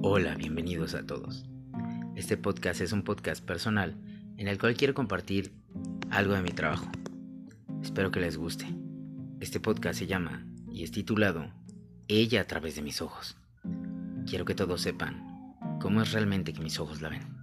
Hola, bienvenidos a todos. Este podcast es un podcast personal en el cual quiero compartir algo de mi trabajo. Espero que les guste. Este podcast se llama y es titulado Ella a través de mis ojos. Quiero que todos sepan cómo es realmente que mis ojos la ven.